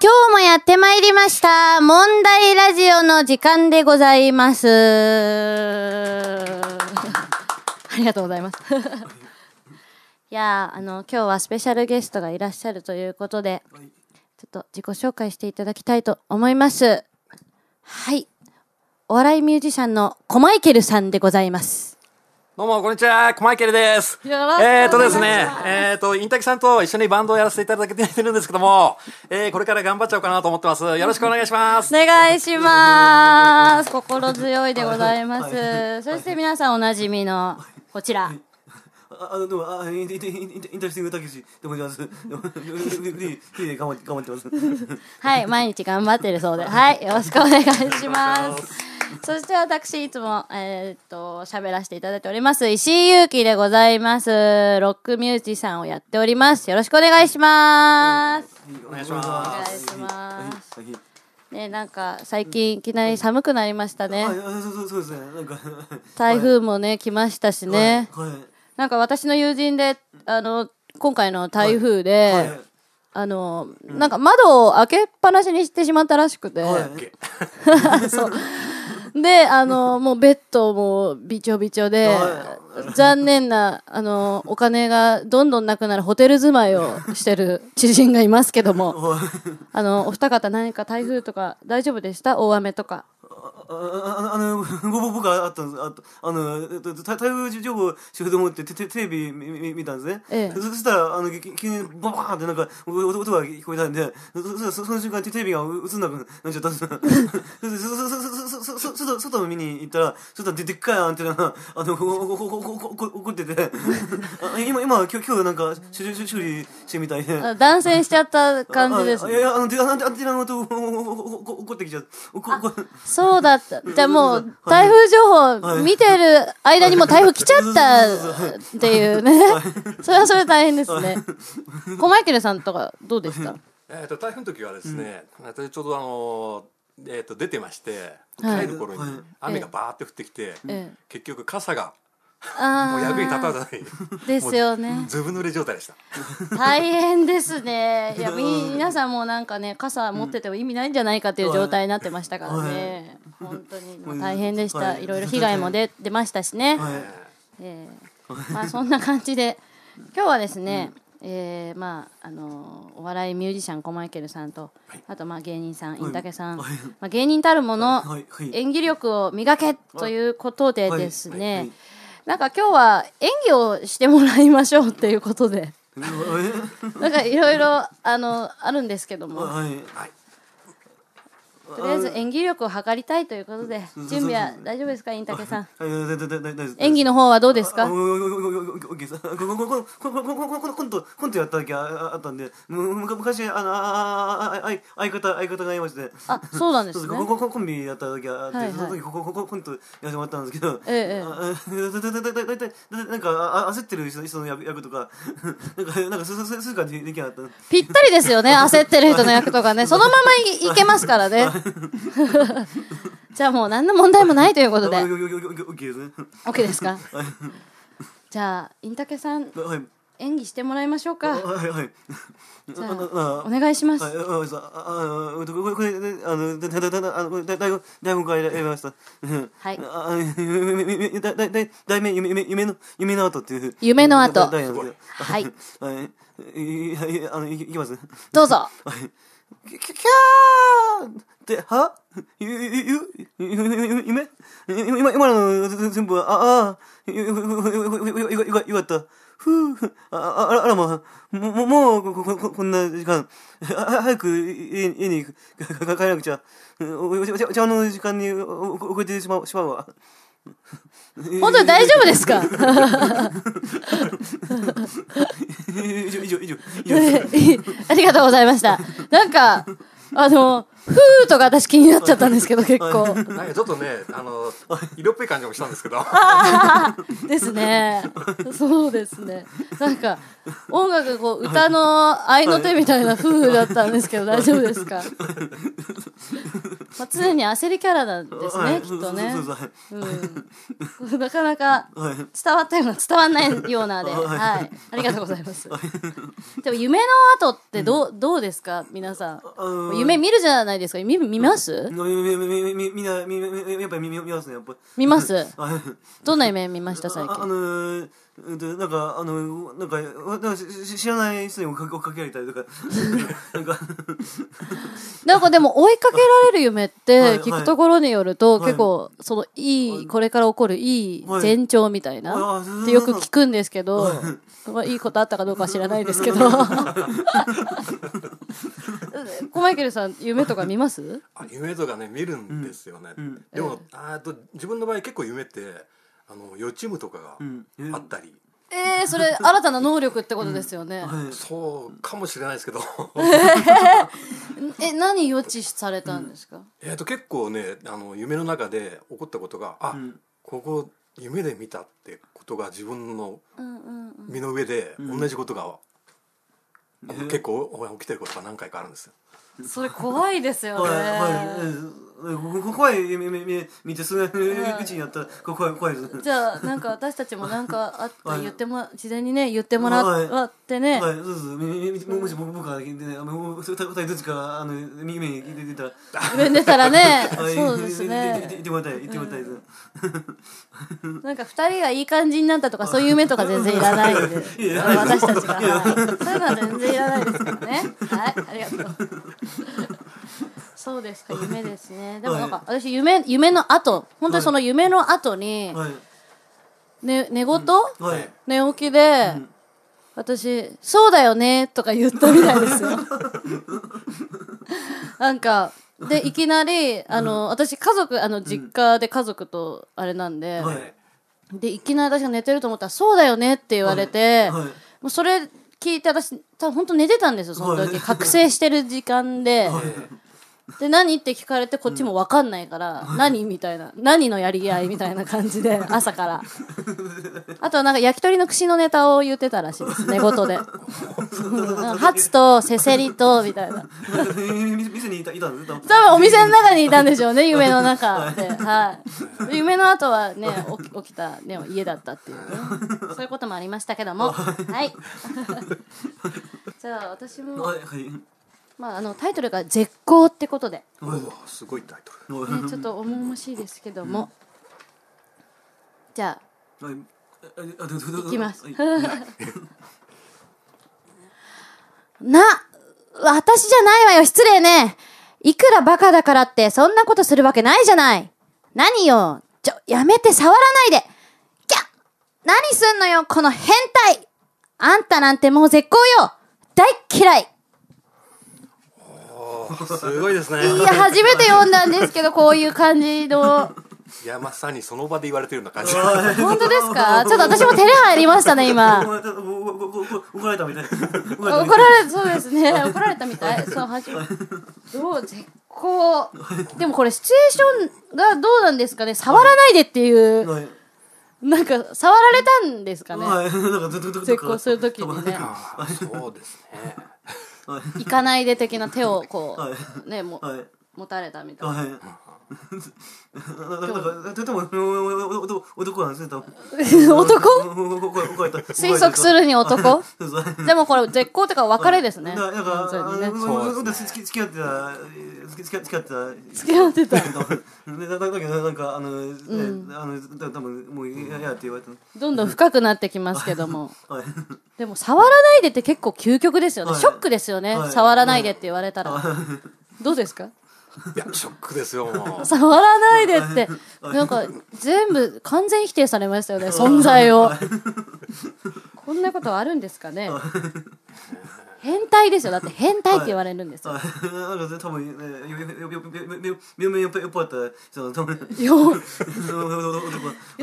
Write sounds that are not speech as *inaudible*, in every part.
今日もやってまいりました。問題ラジオの時間でございます。*laughs* ありがとうございます。*laughs* いや、あの、今日はスペシャルゲストがいらっしゃるということで、ちょっと自己紹介していただきたいと思います。はい。お笑いミュージシャンのコマイケルさんでございます。どうも、こんにちは。コマイケルです。えっ、とですね、えっ、と、インタキさんと一緒にバンドをやらせていただけてるんですけども、えー、これから頑張っちゃおうかなと思ってます。よろしくお願いします。お願いします。心強いでございます。そして皆さんおなじみの、こちら。ああの、でも、あ、インインインインインタレスティングたけしでございます。フリー、フリーで頑張って、頑張ってます。はい、毎日頑張ってるそうで。はい、よろしくお願いします。*laughs* そして私、いつも、えーっと、喋らせていただいております、石井祐希でございます。ロックミュージシャンをやっております。よろしくお願いします。お願いしますお願いします。はい。ね、なんか、最近いきなり寒くなりましたね。はい、あそうそうそうですね。なんか、台風もね、来ましたしね。はい。なんか私の友人で、あの、今回の台風で、はい。あの、なんか窓を開けっぱなしにしてしまったらしくて、はい。*laughs* *laughs* そう。で、あの、もうベッドもびちょびちょでは、残念な、あの、お金がどんどんなくなるホテル住まいをしてる知人がいますけども、はい。あの、お二方何か台風とか大丈夫でした？大雨とか。あああの、僕僕はあったんです。あとあの、えっと台台風情報しようと思ってテテテレビ見見見たんですね。ええそそしたら、あの、き急にババーンってなんか音音が聞こえたんで、そそそその瞬間テレビが映んなくなっちゃったんです外外を見に行ったら、そしたらででっかいアンテナが、あの、怒ってて、あ今、今、今日、今日なんか修理してみたいで。あ断線しちゃった感じですあいやいや、あの、でアンテナごと怒ってきちゃって。怒怒そうだった。じゃあもう、台風情報見てる間にもう台風来ちゃったっていうね。*laughs* それはそれで大変ですね。コマイケルさんとかどうでした？えっ、と、台風の時はですね、私ちょうどあのー、えっ、と、出てまして、はい。帰る頃にはい。雨がバーって降ってきて、ええ。結局傘があもう役に立たない。ですよね。ずぶ濡れ状態でした。大変ですね。*laughs* い。や、み、皆さんもなんかね、傘持ってても意味ないんじゃないかっていう状態になってましたからね。本当に。大変でした。はい。いろいろ被害も出、出ましたしね。はい。ええ。まあ *laughs* そんな感じで。今日はですね、えーまああのお笑いミュージシャンコマイケルさんと、あとまあ芸人さんインタケさん、はい。まあ、芸人たるもの、はい。はい。演技力を磨けということでですね、はい。はいなんか今日は演技をしてもらいましょうっていうことでなんかいろいろあのあるんですけどもはい。とりあえず演技力を測りたいということで、準備は大丈夫ですか、インタケさん。演技の方はどうですか？コン、今やった時あったんで、昔、あの、相方、相方がいまして。あ、そうなんですね。コンビやった時あって、その時、コントやってもらったんですけど。ええ。大体、なんか、焦ってる人の役とか、なんか、なんか、すすかできなかった。ぴったりですよね、焦ってる人の役とかね、そのままいけますからね。*laughs* じゃあもう何の問題もないということで *laughs* OK ですか？じゃあインタケさんはい演技してもらいましょうかはいはいじゃあお願いしますはい、あ、さ、あ、あ、これ、これ、これ、あの、だ、だ、だ、だ、あの、あ、あ、夢、だ、だ、だ、題名、夢、夢、夢の、夢の後っていう。夢のはい。あの、い、いきます。どうぞはい。キャキャーっては？*laughs* ゆ、ゆ、ゆ、夢今、今の全部、ああ、よ、よ、よ、よ、かった。ふぅ、あ、あら、あらま、も、もう、こ、こ、こんな時間。早く、家に、家に、帰らなくちゃ。お、お茶の時間に、お、遅れてしま、しまうわ。本当に大丈夫ですか？以上以上以上ありがとうございましたなんかあのふーとか私気になっちゃったんですけど結構。*laughs* なんかちょっとね、あの、色っぽい感じもしたんですけど。ですね。そうですね。なんか音楽こう歌の合いの手みたいな風だったんですけど大丈夫ですか？まあ、常に焦りキャラなんですね、はい。きっとね。そうん、なかなかはい。伝わったような伝わんないようなで、はい。はい、ありがとうございます。でも夢の後ってどう、どうですか？皆さん。あのー夢見るじゃないですか？見見ます？見ます *laughs* どんな夢見ました？最近。あのーうんとなんかあのなんかなんか知らない人に追っかけ追っかけられたりとか。*laughs* なんか。なんかでも追いかけられる夢っはいてはい。聞くところによるとはい。結構そのいいこれから起こるいいはい前兆みたいなはい。ってよく聞くんですけどまあいいことあったかどうかは知らないですけど。*laughs* コマイケルさん夢とか見ます？あ夢とかね見るんですよね、ん。でも、あと自分の場合結構夢ってあの予知夢とかん。があったり、えー、それ新たな能力ってことですよね、はい。そうかもしれないですけど。*laughs* え何予知されたんですか、えーと結構ねあの夢の中で起こったことがあ、ん。ここ夢で見たってことが自分のうんうん身の上で同じことが、あの結構起きてることが何回かあるんですよ。うん、それ怖いですよね、はい。はい怖い夢見てすぐうちにやったらこ怖い怖いです。じゃあなんか私たちもなんかあったはい。言っても事前にね言ってもらはいってね、はい、そうです。もし僕僕が聞いてね、二人どっちかあの耳に聞いてたら、上に出たらね。はい。そうですね。言ってもらいたい、言ってもらいたい。です。なんか二人がいい感じになったとかそういう夢とか全然いらないんで。*laughs* 私たちが、はい、そういうのは全然いらないですからね。はい。ありがとうそうですか夢ですね。でもなんか私夢夢の後本当にその夢の後に、はい、ね、寝言、はい、寝起きで、私「そうだよね」とか言ったみたいですよ。*laughs* なんかでいきなりあの私家族あの実家で家族とあれなんで、はい。でいきなり私が寝てると思ったら「そうだよね」って言われて、はい。もうそれ聞いて私多分本当寝てたんですよその時、はい。覚醒してる時間で、で何？って聞かれてこっちも分かんないから、何？みたいな。何のやり合いみたいな感じで *laughs* 朝から。あとはなんか焼き鳥の串のネタを言ってたらしいです寝言で。うんハツとせせりとみたいな。み店にいたいたん多分お店の中にいたんでしょうね *laughs* 夢の中で、はい、夢の後はね起き起きた、ね、家だったっていうね。そういうこともありましたけども。はい。*laughs* じゃあ私も、はいはいまあ、あのタイトルが「絶好」ってことで、すごいタイトルね、ちょっと重々しいですけどもじゃあはいいきますはいな、私じゃないわよ、失礼ね。いくらバカだからって、そんなことするわけないじゃない。何よ、ちょ、やめて触らないで。キャ何すんのよ、この変態あんたなんてもう絶好よ大っ嫌いすごいですね。いや、初めて読んだんですけど、こういう感じの。いやまさにその場で言われてるような感じ。*laughs* 本当ですか？ちょっと私も照れ入りましたね、今。怒られたみたい。怒怒られそうですね怒られたみたい。そう初め。どう絶好。でもこれシチュエーションがどうなんですかね？触らないでっていう。はいなんか触られたんですかね？絶好するときにね。そうですね行かないで的な手をこはい。うねもはい。持たれたみたいなとても、男、男なんです。*laughs* 男？推推測するに男？でもこれ絶好ってか別れですね。付き合ってた、付き合ってた。付き合ってた。でだだけど、なんか、あの、ね、あの、た多分もう嫌やって言われた。どんどん深くなってきますけども。*laughs* はい。でも触らないでって結構究極ですよね。はい。ショックですよね。はい。触らないでって言われたら。どうですか？いやショックですよ *laughs* 触らないでって。*laughs* なんか全部完全否定されましたよね *laughs* 存在を。こんなことあるんですかね。変態ですよ。だって変態って言われるんですよ。多分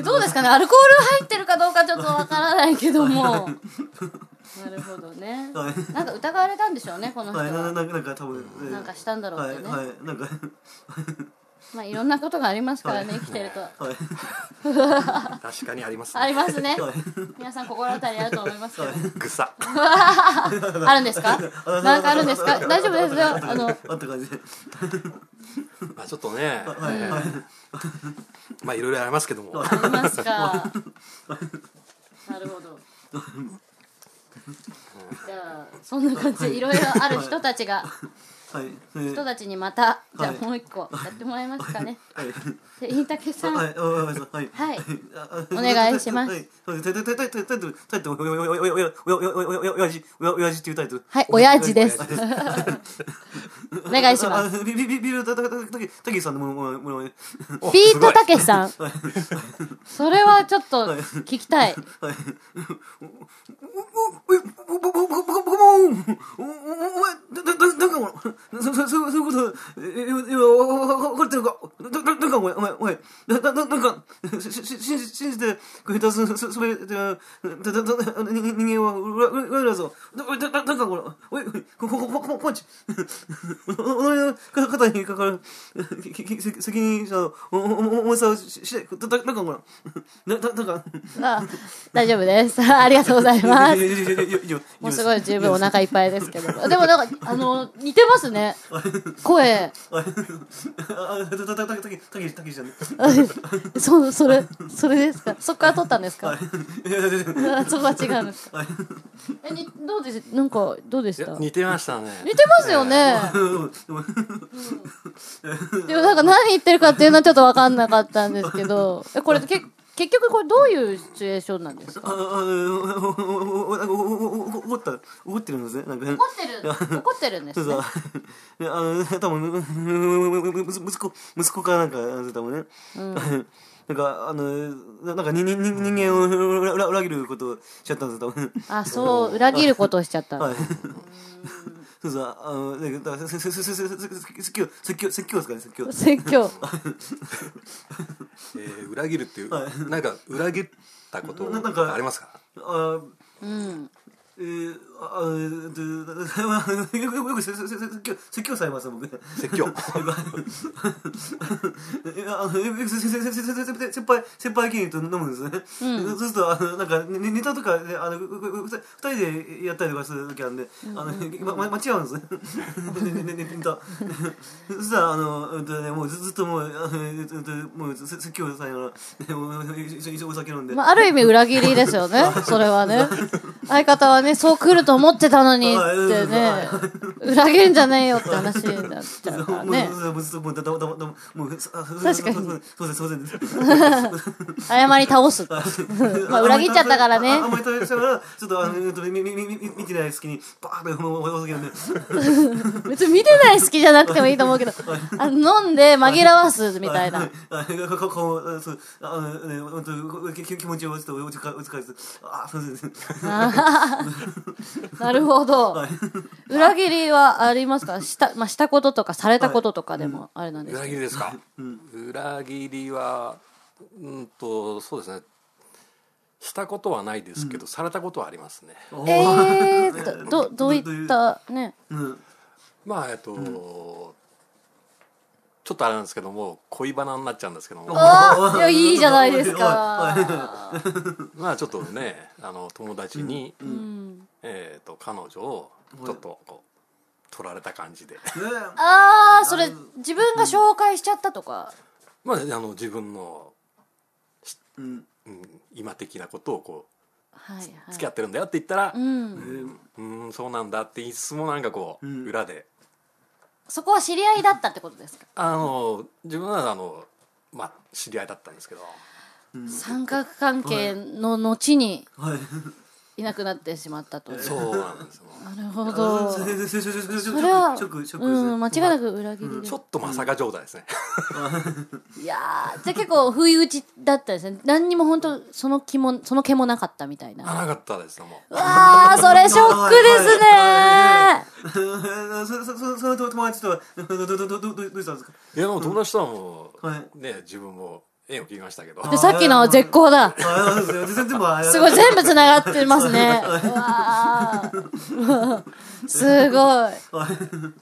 どうですかねアルコール入ってるかどうかちょっとわからないけども。なるほどね。はい。なんか疑われたんでしょうねこの人は。い、なはなんか、なんか、多分、ね。なんかしたんだろうっはい、てね。はい、なんか、まあいろんなことがありますからね生きてると。はい。確かにありますありねますね。はい。皆さん心当たりあると思いますけど。ぐさあるんですか？なんかあるんですか？大丈夫ですよあのあった感じでまあちょっとね。はい。はい。まあいろいろありますけども。ありますか。なるほどじゃあそんな感じでいろいろある人たちが。人たちにまた、じゃあもう一個やってもらえますかね。はい。*laughs* 飯竹さん。はい。お願いします。はい。親父です。お願いします。ビビビビルたたけさんのものもの。ビートたけさん。それはちょっと聞きたい。はい。僕もお前なんかそそそうそういうことえ今わかってるかだだなんかお前お前お前だだだなんかしし信じ信じてくれたそそそれでだだだ人間は裏裏裏ぞだだだなんかこれおいおいここここパンチお前の肩にかかる責任者のおおお重さをししてだだなんかこれだだなんかあ大丈夫ですありがとうございますいやいやいやいやいやいやもうすごい十分お腹いっぱいですけどでもなんかあの似てますね声あ、たたたたたたけたけたけしちゃんね。そうそれそれですかそっから撮ったんですかあそこは違うんですかえにどうですなんかどうでした似てましたねてますよねでもなんか何言ってるかっていうのはちょっと分かんなかったんですけどえこれけ結局これどういうシチュエーションなんですか？あ、あ、怒った、怒ってるんですね。なんか。怒ってる怒ってるんですねそうそう。あの、多分、息子、息子かなんか、多分ね。なんか、あの、なんか、に、に、人間を裏裏切ることをしちゃったんです、多分。あそう裏切ることをしちゃったはい。そうそう、あの、だから、せ、せ、せ、せ、せ、説教、説教、説教ですかね、説教。説教えー裏切るっていうはいなんか裏切ったことなんかありますかあ、うんえー、あ、えー、よくよく説教説教されます僕。説教いやあのよくせせせせせせせ先輩先輩芸人と飲むんですね。うんそうするとあのなんかネネタとかであのふふふ二人でやったりとかする時あるんで、あのまま間違うんですね。ねねねネタ。そしたらあのうんとねもうずっともうあのうんともう説教されながら一緒一緒お酒飲んで。まあ、ある意味裏切りですよねそれはね相方はねそう来ると思ってたのにってね裏切るんじゃねえよって話になっちゃうからね確かにそうですそうです。謝り倒すまあ裏切っちゃったからねああんまり食べしたから、ちょっと見てない隙に、バーッとお酒飲んで。別に見てない好きじゃなくてもいいと思うけどあの飲んで紛らわすみたいな気気持ちをちょっとお疲れです。あ、そうです。*laughs* なるほど。はい。裏切りはありますか？した,、まあ、したこととかされたこととかでもあれなんです裏け切りですか？裏切りはうんとそうですね。したことはないですけど、されたことはありますね。どえー、どどどういったね。うん。まあえっと、ちょっとあれなんですけども恋バナになっちゃうんですけども。あいやいいじゃないですはかまあちょっとねあの友達に、うんえー、と彼女をちょっとこう取られた感じで。ああそれ自分が紹介しちゃったとか、まああの自分の、うん。うん、今的なことをこはいはう付き合ってるんだよって言ったらい、うんうーんそうなんだって言いつつもなんかこう、うん。裏でそこは知り合いだったってことですか？あの自分はあのまあ知り合いだったんですけど。三角関係の後にはい。いなくなってしまったと。そうなんですよ。なるほど。それはショック、ショックですね。うん間違いなく裏切りで、ちょっとまさか状態ですね、いやーじゃあ結構不意打ちだったですね。何にも本当その気もその気もなかったみたいな。あなかったですもううわーそれショックですねそそそその友達とはどどどどどどうしたん。ですか。いやでも友達とはもう、はいね自分も縁を切りましたけどで、さっきの絶好だ。すごい、全部繋がってますね。すごい。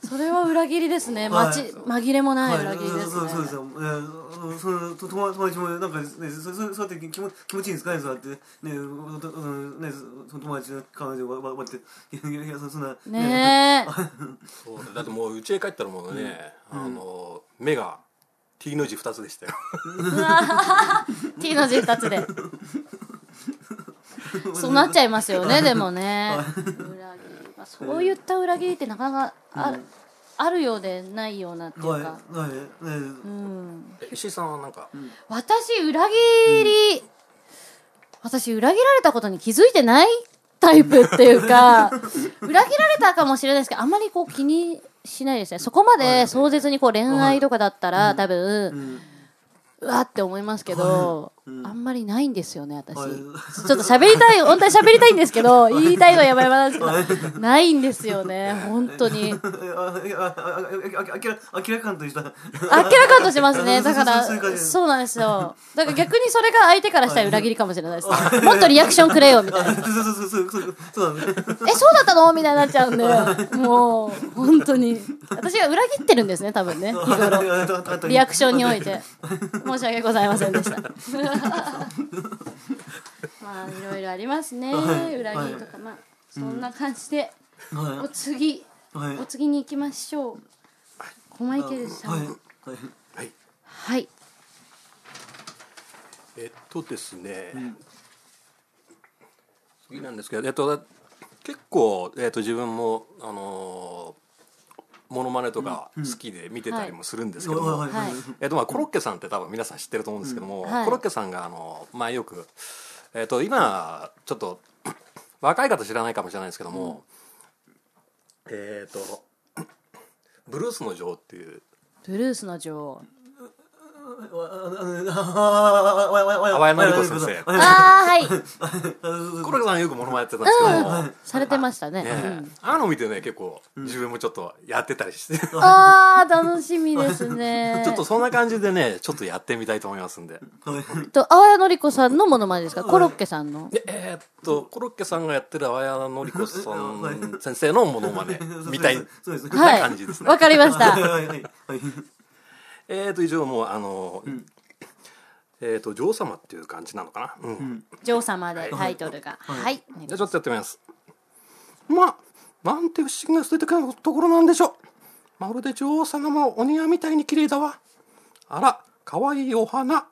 それは裏切りですね。まち、紛れもない裏切りですね。そうそうですよ。えーそのと友友達もなんかねそそそうやって気持気持ちいいんですかね？そうやってねねそその友達の彼女がわわっていやいやそそんなねえ。*laughs* そうだってもう家へ帰ったらもうね、あの目が T の字2つでしたよ T の字二つで。そうなっちゃいますよね、*laughs* でもね。裏切り。まあ、そういった裏切りってなかなかある、あるようでないようなっていうはいか。はいねうん。え石井さんはなんか、私、裏切り、私、裏切られたことに気づいてないタイプっていうか、*laughs* 裏切られたかもしれないですけど、あんまりこう気にしないですね。そこまで壮絶にこう恋愛とかだったら、多分、うわって思いますけど、あんまりないんですよね、私。はいちょっと喋りたい、*laughs* 本当に喋りたいんですけど、*laughs* 言いたいのはやばいやばなんですけど、ないんですよね、本当に。ああいやああああ明らかんとした明らかんとしますね。だからそうなんですよ。だから逆にそれが相手からしたら裏切りかもしれないですね。もっとリアクションくれよ、みたいな。そうそうそうそうそうそうなんですえ、そうだったのみたいになっちゃうんで、もう、本当に。私が裏切ってるんですね、多分ね。日頃。リアクションにおいて。申し訳ございませんでした。まあ、いろいろありますね。はい。裏切りとか。まあ、そんな感じで、はい。お次、はい。お次に行きましょう。コマイケルさん。はい。はい。はい。はい。えっとですね、次なんですけど、えっと、結構、えっと、自分も、あのーモノマネとか好きで見てたりもするんですけども、はい。はい。えっとまあ、コロッケさんって多分皆さん知ってると思うんですけども、ん。はい。コロッケさんがあの前よく、えっと今ちょっと *coughs* 若い方知らないかもしれないですけども、えっとブルースの女王っていう。ブルースの女王。淡谷のり子先生ああ、はい。コロッケさんよくモノマネやってたんですけど、されてましたね。あの見てね結構自分もちょっとやってたりして、ああ、楽しみですね。ちょっとそんな感じでねちょっとやってみたいと思いますんで。と、淡谷のり子さんのものまねですかコロッケさんの。えっとコロッケさんがやってる淡谷のり子さん先生のモノマネみたいなはい。感じですね。わかりました。えーと以上もうあの、えーと女王様っていう感じなのかな？うん。女王様でタイトルが。はい。じゃあちょっとやってみます。まあなんて不思議な素敵なところなんでしょう。まるで女王様もお庭みたいに綺麗だわ。あら可愛いお花。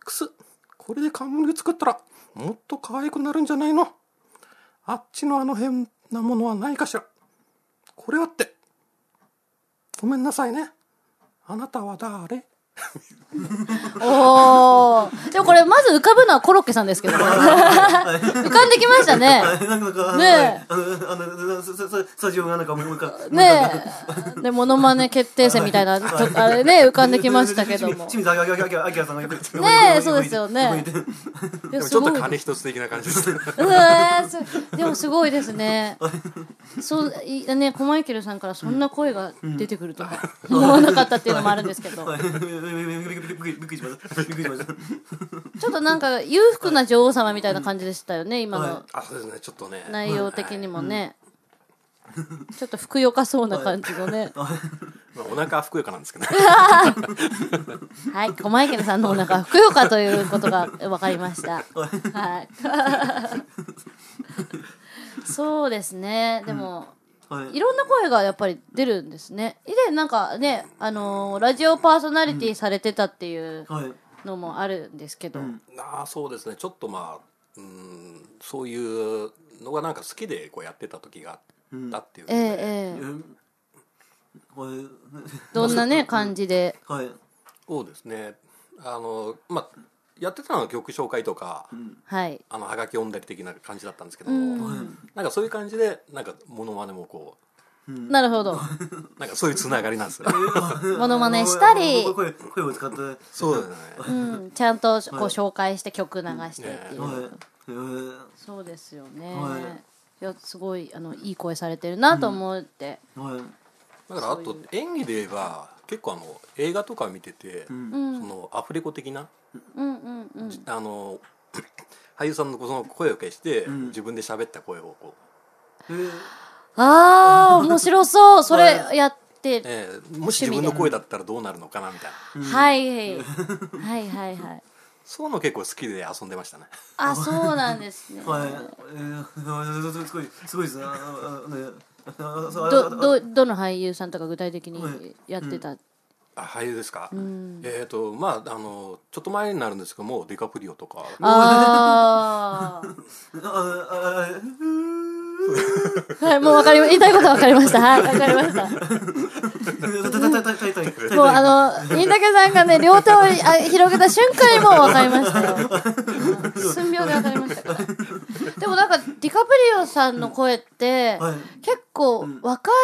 くすこれで冠作ったらもっと可愛くなるんじゃないの？あっちのあの変なものはないかしら。これはって。ごめんなさいね。あなたは誰？*laughs* おー。でもこれ、まず浮かぶのはコロッケさんですけどね。浮かんできましたね。ねあのスタジオがなんかもう一回ねえ。で、モノマネ決定戦みたいな、あれね、浮かんできましたけども。ねえそうですよねででもちょっと金一つ的な感じですでもすごいですね。そういね、コマイケルさんからそんな声が出てくるとは思わなかったっていうのもあるんですけど、*laughs* ちょっとなんか裕福な女王様みたいな感じでしたよね、今のあそうですねちょっとね。内容的にもね。ちょっとふくよかそうな感じのね。*laughs* まあ、お腹はふくよかなんですけどね。*laughs* はい、コマイケルさんのお腹はふくよかということが分かりました。はい。そうですね。でも、はい。いろんな声がやっぱり出るんですね。以前なんかね、あのーラジオパーソナリティされてたっていうはい。のもあるんですけど、ああそうですね。ちょっとまあうんそういうのがなんか好きでこうやってた時があったっていうのええで、え。えはい。どんなね、感じで。はい。そうですね。あのまあやってたのは曲紹介とか、はい。あのはがき読んだり的な感じだったんですけども、なんかそういう感じでなんかモノマネもこなるほど。う *laughs* なんかそういうつながりなんですよ。*laughs* モノマネしたり、声声を使って。はいそうですね。うん、ちゃんとこう紹介して曲流してっていう。えー。そうですよね。はい。いやすごいあのいい声されてるなと思って、はい。だからあと演技で言えば結構あの映画とか見てて、うん。そのアフレコ的なうんうんうん。あの *laughs* 俳優さんのその声を消して、ん。自分で喋った声をこう、えー。ああ面白そう。*laughs* それやって。えーもし自分の声だったらどうなるのかなみたいな。はいはい。*laughs* はいはいはい。そういうの結構好きで遊んでましたね。あそうなんですね。はい、えー、すごいすごいですねどあどどの俳優さんとか具体的にやってた、あ俳優ですか、ん。えっ、とまああのちょっと前になるんですけどもディカプリオとか。あ *laughs* ああああ *laughs* はいもうわかりま言いたいことはわかりました。はいわかりました。*laughs* もうあの、インタケさんがね、両手をあ広げた瞬間にもう分かりましたよ。寸秒で分かりました。から。でもなんか、ディカプリオさんの声って、はい。結構若い、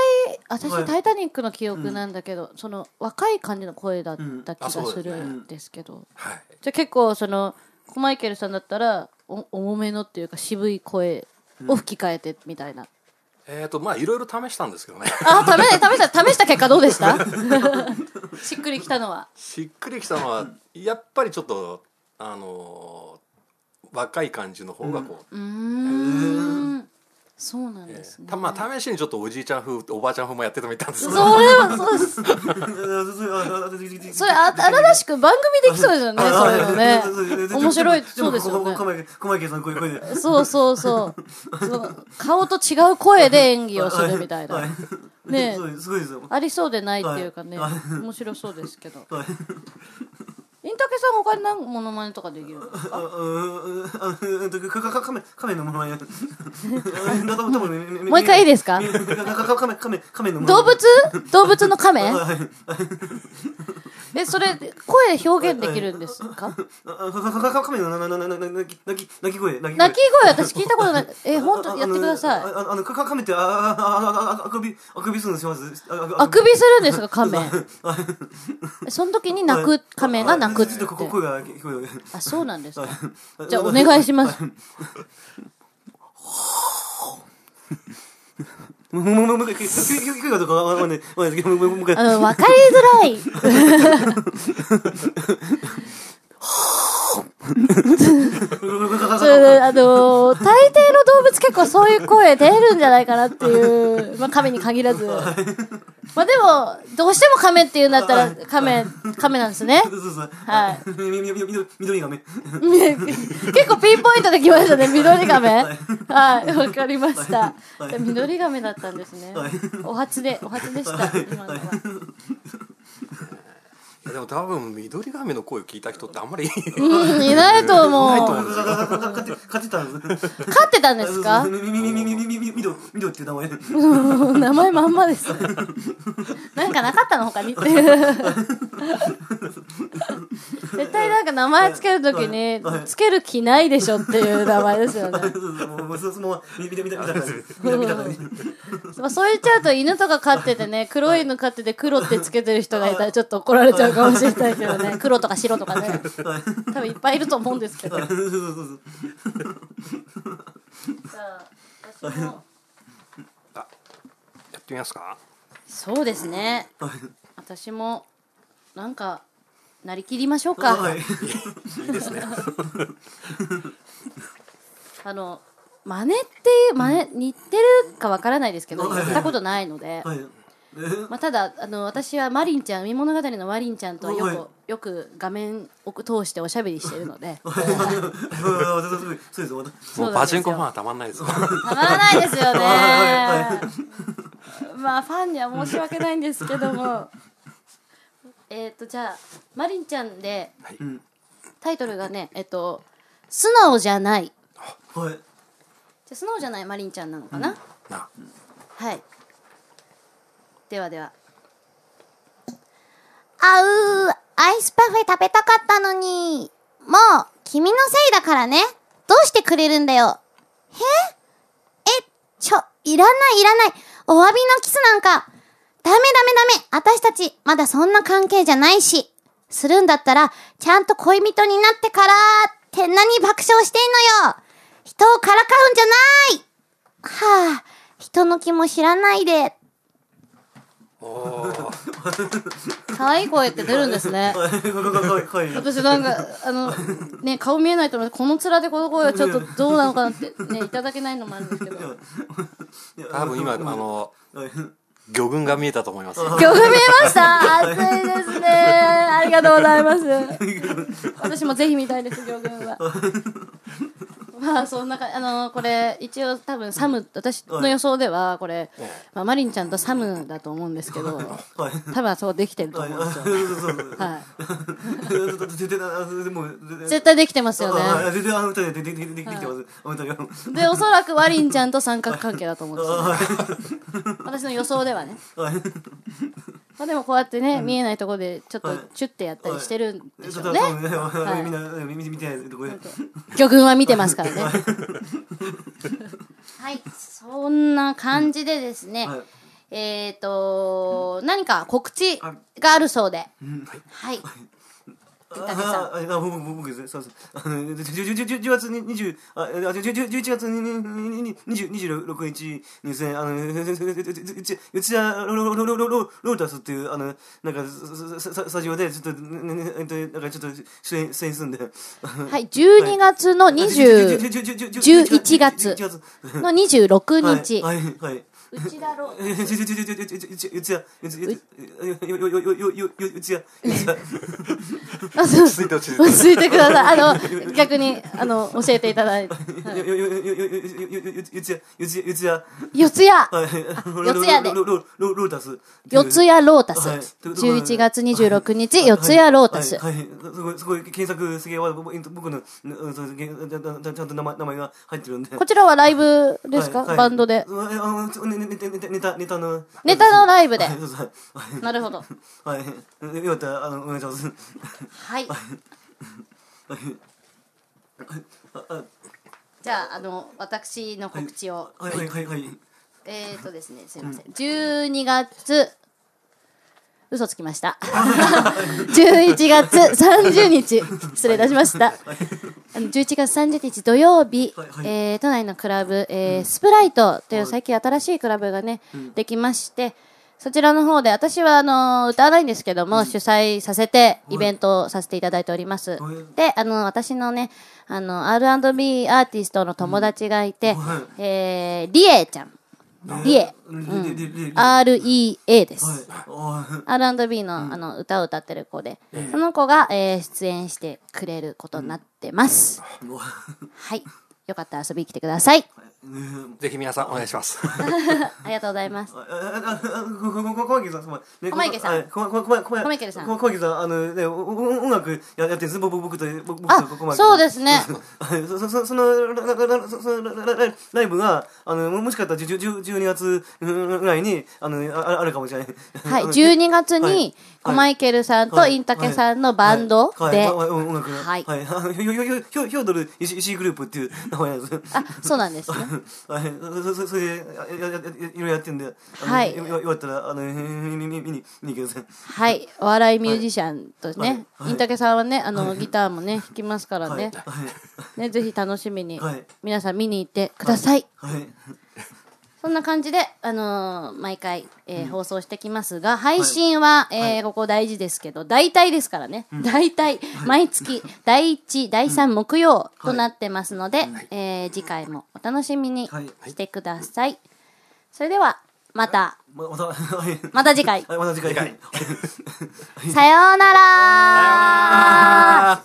私、はい。タイタニックの記憶なんだけど、その若い感じの声だった気がするんですけど、はい。じゃあ結構その、コマイケルさんだったら、お重めのっていうか渋い声を吹き替えてみたいな。えっ、とまあいろいろ試したんですけどねあ、試試した、試した結果どうでした？*laughs* しっくりきたのは。しっくりきたのはやっぱりちょっとあのー若い感じの方がこう、うーんそうなんですね。たまあ試しにちょっとおじいちゃん風おばあちゃん風もやってみたんですけそどれはそうです。それああららしく番組できそうですよね。そういうのね。面白いそうですよね。そうそうそう。その顔と違う声で演技をするみたいはな。ねすごいすごいですよありそうでないっていうかね。はい面白そうですけど。インタケさんお金な何モノマネとかできるもう一回いいですか動物動物のカメえ、それ声表現できるんですか？あかかかか亀のななななな鳴き鳴き鳴き声鳴き声私聞いたことない。え、本当やってください。あのかか亀ってあくびあくびするのしますあくびするんですか亀えその時に泣く亀が泣くってちょっと声が聞こえるあそうなんですかじゃあお願いしますわか。わかりづらい。はぁ。それであの大抵の動物結構そういう声出るんじゃないかなっていう、まあ、亀に限らず。まあでもどうしても亀っていうんだったら亀亀なんですね。そうそうそう。はい緑緑が目結構ピンポイントできましたね緑亀。はい。わかりました。緑亀だったんですね。はい。お初でお初でした今のはでも多分緑亀の声を聞いた人ってあんまりうんいないと思う。勝って勝ってたんです飼ってたんですかみみみみみみみみみどみどっていう名前名前まんまですねなんかなかったの他に絶対なんか名前つけるときにはいつける気ないでしょっていう名前ですよねそうそうもうもう見た見た感じ見た見た感じまあそう言っちゃうと犬とか飼っててね黒い犬飼ってて黒ってつけてる人がいたらちょっと怒られちゃうかもしれないけどね。*laughs* 黒とか白とかね。はい多分いっぱいいると思うんですけど。じゃそう。そうそうあ私も。やってみますか？そうですね。はい私もなんかなりきりましょうか、い。いいですね。*laughs* あの真似っていう真似似てるかわからないですけどはい。やったことないので、はい。えまあ、ただあの私はマリンちゃん海物語のマリンちゃんとよく、はい。よく画面を通しておしゃべりしてるので。もうパチンコファンはたまんないですよたまらないですよねはまあファンには申し訳ないんですけどもえっとじゃあマリンちゃんでうんタイトルがねえっと「素直じゃない」はいじゃあ素直じゃないマリンちゃんなのかな、なはい。ではでは。あうー、アイスパフェ食べたかったのに。もう、君のせいだからね。どうしてくれるんだよ。へ？え、ちょ、いらないいらない。お詫びのキスなんか。ダメダメダメ。私たち、まだそんな関係じゃないし。するんだったら、ちゃんと恋人になってから、って何爆笑してんのよ。人をからかうんじゃないはあ、人の気も知らないで。可愛い声って出るんですね。*laughs* 私なんかあのね顔見えないと思うこの面でこの声はちょっとどうなのかなってね *laughs* いただけないのもあるんですけど。多分今あのはい *laughs* 魚群が見えたと思います。よ魚見えました。暑いですね。ありがとうございます。私もぜひ見たいです魚群はまあそんなかあのこれ一応多分サム私の予想ではこれ、まあ、マリンちゃんとサムだと思うんですけどはい多分そうできてると思うんですよ、はい、絶対あできてますよねあ絶対あの二人でおそらくワリンちゃん。と三角関係だと思うん。ですよ、私の予想ではねはいまあでもこうやってね、見えないところでちょっとチュッてやったりしてるんでしょうね、ねみんな見て見てないとこで魚群は見てますからね。はい。そんな感じでですね、はい。えっ、と何か告知があるそうで、はい竹さんあああ僕僕僕ですね。そうそうあのじゅじゅじゅじゅ10月に20ああじゅじゅ11月ににに20 26日にですねあのうちやロロロロロロロータスっていうあのなんかスタジオでちょっとねねえっとなんかちょっと出演出演するんではい12月の20 11月の26日、はいはいはい内田ローう。*laughs* ちう。ちう。ちやよよよよよよう。ちやう。ちやあそう。落ち着いて落ち着いて落ち着いてくださいあの逆にあの教えていただいてう。ちやう。ちう。ちや四谷四谷でロロロロータス四谷ロータス11月26日四谷ロータスはいすごいすごい検索すげえ僕のちゃんと名前名前が入ってるんでこちらはライブですか、バンドであのねねねねネタネタの。ネタのライブで。はいそうそう。はい。なるほど。はい。よかった。らあのお願いします。はい。じゃああの私の告知を、はい。はいはいはい。えーとですねすいません。12月嘘つきました。*laughs* 11月30日失礼いたしましたあの11月30日土曜日、はいはい。えー都内のクラブ、えースプライトという最近新しいクラブがね、できましてそちらの方で私はあの歌わないんですけども、主催させてイベントをさせていただいております、はい。であの私のねあの R&B アーティストの友達がいて、はい。えーリエちゃんリエ REA です、はい。R&B の,、あの歌を歌ってる子で、その子が、えー出演してくれることになってます、はい。よかったら遊びに来てくださいぜひ皆さんお願いします *laughs* ありがとうございます小池さん、小池さん小池さんこ小池さん、あのね、音楽ややってるんです。僕僕と僕とそうですねはいそそそそのライブがあのももしかしたら10 10 12月ぐらいにあのああるかもしれない。はいあの12月はいにコマイケルさんとはいインタケさんのバンドではいはいはい音楽がはいヒョードル石グループっていう名前なんです。あそうなんですねはい、そそそれいろいろやってんで、はいよかったらあの見見見見に見にください。はいお笑いミュージシャンとね、はいインタケさんはねあのギターもね弾きますからね,、はいねぜひ楽しみに、はい皆さん見に行ってくださいはいそんな感じで、あのー毎回、えー放送してきますが、配信は、えーここ大事ですけど、大体ですからね。大体、毎月、第1、第3木曜となってますので、えー次回もお楽しみにはい。してください。それでは、また、ままたはい。また次回。はいまた次回。さようなら